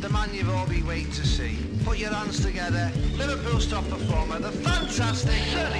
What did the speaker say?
The man you've all been waiting to see. Put your hands together. Liverpool top performer, the fantastic Sonny